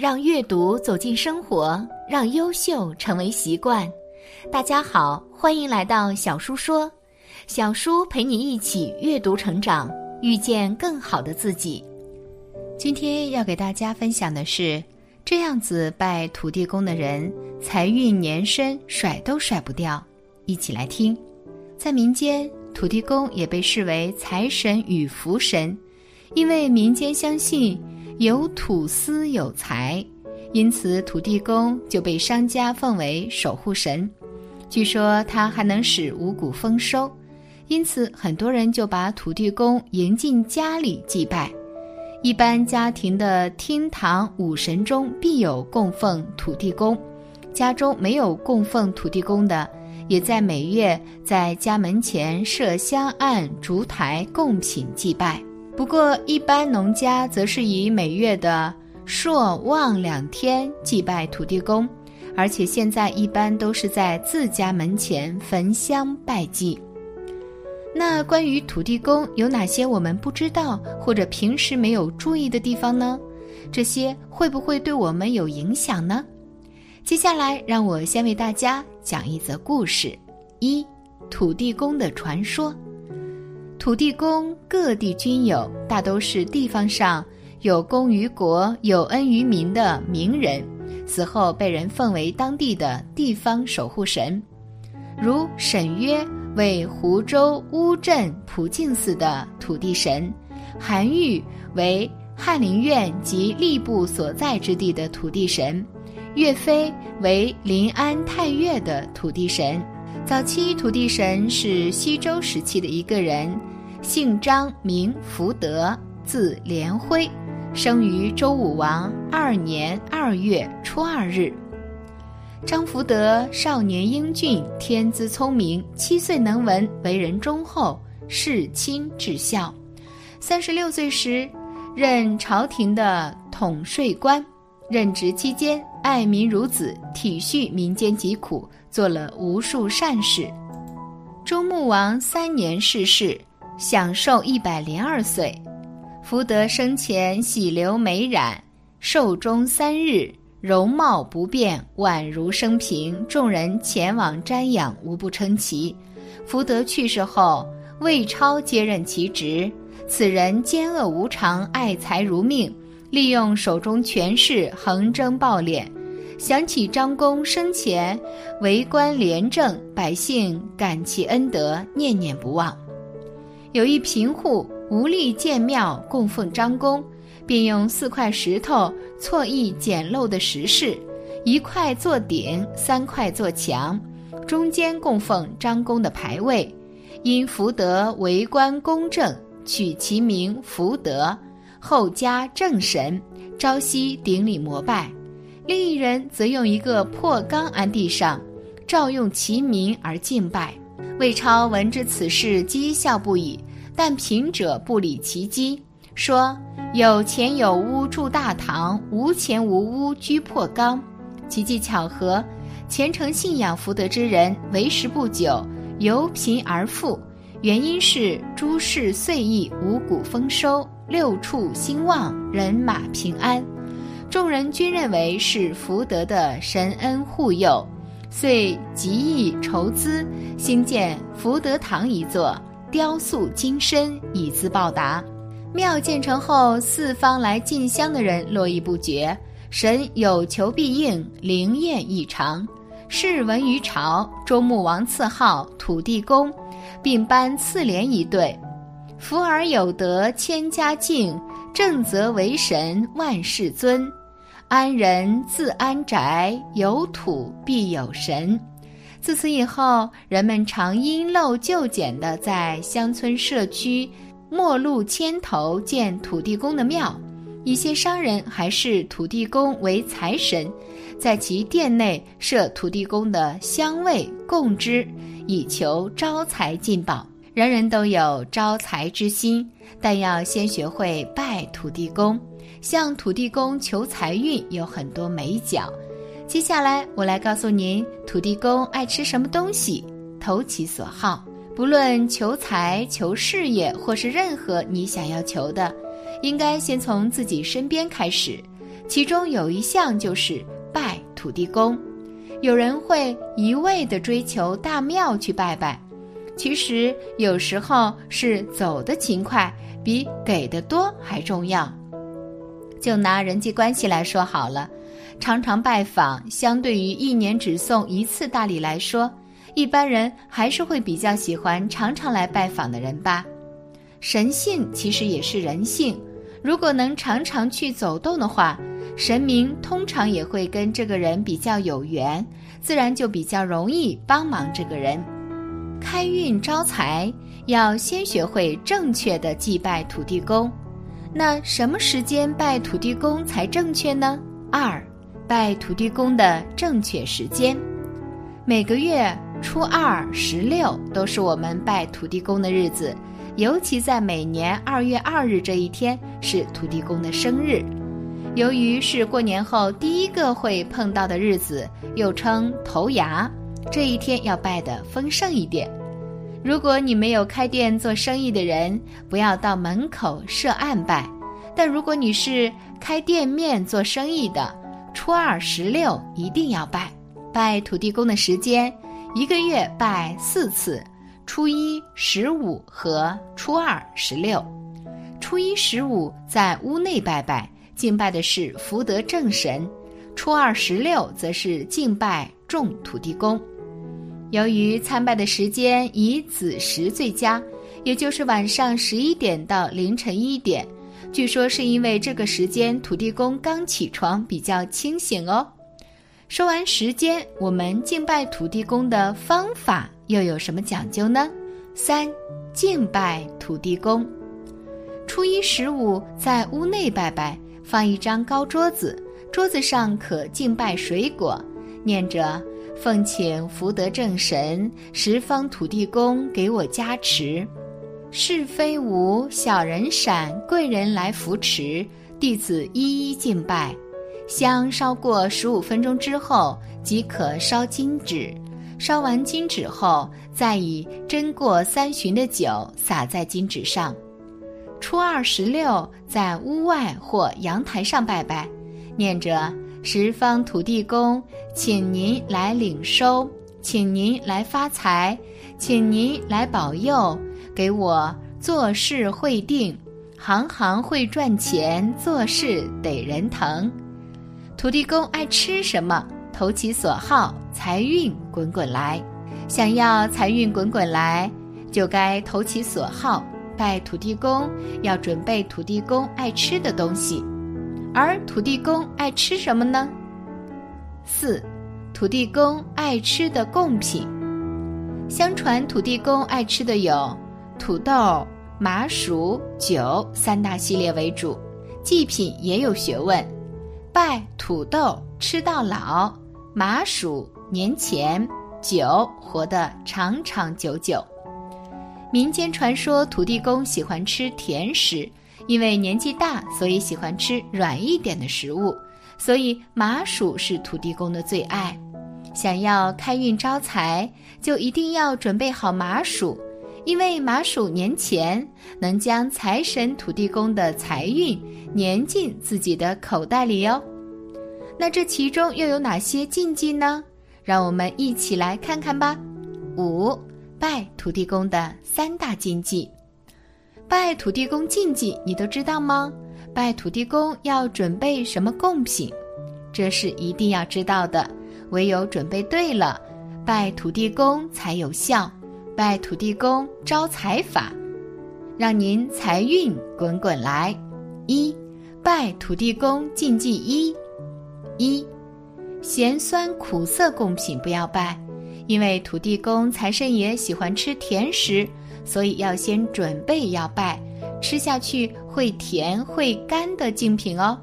让阅读走进生活，让优秀成为习惯。大家好，欢迎来到小叔说，小叔陪你一起阅读成长，遇见更好的自己。今天要给大家分享的是，这样子拜土地公的人，财运年深，甩都甩不掉。一起来听。在民间，土地公也被视为财神与福神，因为民间相信。有土司有财，因此土地公就被商家奉为守护神。据说他还能使五谷丰收，因此很多人就把土地公迎进家里祭拜。一般家庭的厅堂五神中必有供奉土地公，家中没有供奉土地公的，也在每月在家门前设香案、烛台供品祭拜。不过，一般农家则是以每月的朔望两天祭拜土地公，而且现在一般都是在自家门前焚香拜祭。那关于土地公有哪些我们不知道或者平时没有注意的地方呢？这些会不会对我们有影响呢？接下来，让我先为大家讲一则故事：一土地公的传说。土地公各地均有，大都是地方上有功于国、有恩于民的名人，死后被人奉为当地的地方守护神，如沈约为湖州乌镇普净寺的土地神，韩愈为翰林院及吏部所在之地的土地神，岳飞为临安太岳的土地神。早期土地神是西周时期的一个人。姓张，名福德，字连辉，生于周武王二年二月初二日。张福德少年英俊，天资聪明，七岁能文，为人忠厚，事亲至孝。三十六岁时，任朝廷的统税官，任职期间爱民如子，体恤民间疾苦，做了无数善事。周穆王三年逝世。享寿一百零二岁，福德生前喜留美髯，寿终三日，容貌不变，宛如生平。众人前往瞻仰，无不称奇。福德去世后，魏超接任其职。此人奸恶无常，爱财如命，利用手中权势横征暴敛。想起张公生前为官廉政，百姓感其恩德，念念不忘。有一贫户无力建庙供奉张公，便用四块石头错意简陋的石室，一块做顶，三块做墙，中间供奉张公的牌位。因福德为官公正，取其名福德，后加正神，朝夕顶礼膜拜。另一人则用一个破缸安地上，照用其名而敬拜。魏超闻知此事，讥笑不已。但贫者不理其讥，说：“有钱有屋住大堂，无钱无屋居破缸。”奇迹巧合，虔诚信仰福德之人，为时不久由贫而富。原因是诸事遂意，五谷丰收，六畜兴旺，人马平安。众人均认为是福德的神恩护佑。遂极意筹资兴建福德堂一座，雕塑金身以资报答。庙建成后，四方来进香的人络绎不绝，神有求必应，灵验异常。事闻于朝，周穆王赐号土地公，并颁赐联一对：“福而有德，千家敬；正则为神，万事尊。”安人自安宅，有土必有神。自此以后，人们常因陋就简地在乡村社区陌路牵头建土地公的庙。一些商人还视土地公为财神，在其殿内设土地公的香位供之，以求招财进宝。人人都有招财之心，但要先学会拜土地公。向土地公求财运有很多美角，接下来我来告诉您，土地公爱吃什么东西，投其所好。不论求财、求事业，或是任何你想要求的，应该先从自己身边开始。其中有一项就是拜土地公。有人会一味地追求大庙去拜拜，其实有时候是走得勤快比给的多还重要。就拿人际关系来说好了，常常拜访，相对于一年只送一次大礼来说，一般人还是会比较喜欢常常来拜访的人吧。神性其实也是人性，如果能常常去走动的话。神明通常也会跟这个人比较有缘，自然就比较容易帮忙这个人。开运招财要先学会正确的祭拜土地公。那什么时间拜土地公才正确呢？二，拜土地公的正确时间，每个月初二、十六都是我们拜土地公的日子，尤其在每年二月二日这一天是土地公的生日。由于是过年后第一个会碰到的日子，又称头牙，这一天要拜的丰盛一点。如果你没有开店做生意的人，不要到门口设案拜；但如果你是开店面做生意的，初二、十六一定要拜。拜土地公的时间，一个月拜四次：初一、十五和初二、十六。初一、十五在屋内拜拜。敬拜的是福德正神，初二十六则是敬拜众土地公。由于参拜的时间以子时最佳，也就是晚上十一点到凌晨一点，据说是因为这个时间土地公刚起床，比较清醒哦。说完时间，我们敬拜土地公的方法又有什么讲究呢？三，敬拜土地公，初一十五在屋内拜拜。放一张高桌子，桌子上可敬拜水果，念着“奉请福德正神、十方土地公给我加持，是非无，小人闪，贵人来扶持，弟子一一敬拜。”香烧过十五分钟之后，即可烧金纸。烧完金纸后，再以斟过三巡的酒洒在金纸上。初二十六，在屋外或阳台上拜拜，念着“十方土地公，请您来领收，请您来发财，请您来保佑，给我做事会定，行行会赚钱，做事得人疼。土地公爱吃什么？投其所好，财运滚滚来。想要财运滚滚来，就该投其所好。拜土地公要准备土地公爱吃的东西，而土地公爱吃什么呢？四，土地公爱吃的贡品。相传土地公爱吃的有土豆、麻薯、酒三大系列为主，祭品也有学问。拜土豆吃到老，麻薯年前，酒活得长长久久。民间传说土地公喜欢吃甜食，因为年纪大，所以喜欢吃软一点的食物，所以麻薯是土地公的最爱。想要开运招财，就一定要准备好麻薯，因为麻薯年前能将财神土地公的财运粘进自己的口袋里哟。那这其中又有哪些禁忌呢？让我们一起来看看吧。五。拜土地公的三大禁忌，拜土地公禁忌你都知道吗？拜土地公要准备什么贡品？这是一定要知道的。唯有准备对了，拜土地公才有效。拜土地公招财法，让您财运滚滚来。一，拜土地公禁忌一：一，咸酸苦涩贡品不要拜。因为土地公、财神爷喜欢吃甜食，所以要先准备要拜，吃下去会甜会干的精品哦。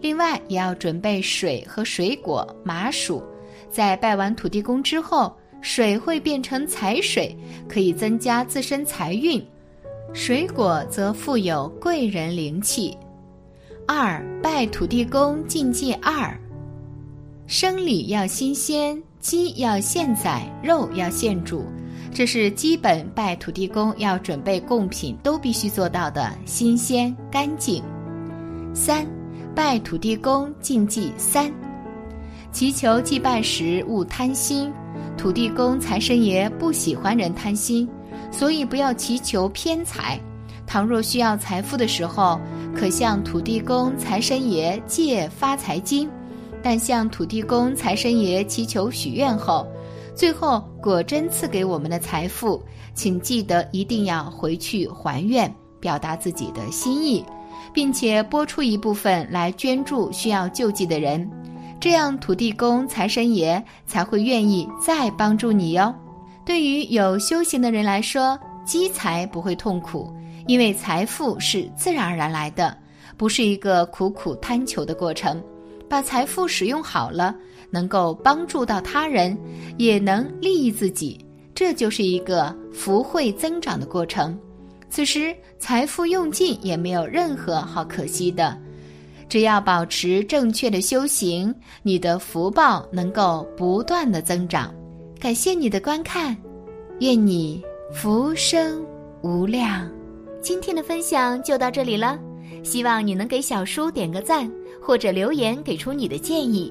另外也要准备水和水果、麻薯。在拜完土地公之后，水会变成财水，可以增加自身财运；水果则富有贵人灵气。二拜土地公禁忌二：生理要新鲜。鸡要现宰，肉要现煮，这是基本拜土地公要准备贡品都必须做到的新鲜干净。三，拜土地公禁忌三：祈求祭拜时勿贪心。土地公、财神爷不喜欢人贪心，所以不要祈求偏财。倘若需要财富的时候，可向土地公、财神爷借发财金。但向土地公、财神爷祈求许愿后，最后果真赐给我们的财富，请记得一定要回去还愿，表达自己的心意，并且拨出一部分来捐助需要救济的人，这样土地公、财神爷才会愿意再帮助你哟。对于有修行的人来说，积财不会痛苦，因为财富是自然而然来的，不是一个苦苦贪求的过程。把财富使用好了，能够帮助到他人，也能利益自己，这就是一个福慧增长的过程。此时财富用尽也没有任何好可惜的，只要保持正确的修行，你的福报能够不断的增长。感谢你的观看，愿你福生无量。今天的分享就到这里了，希望你能给小叔点个赞。或者留言给出你的建议，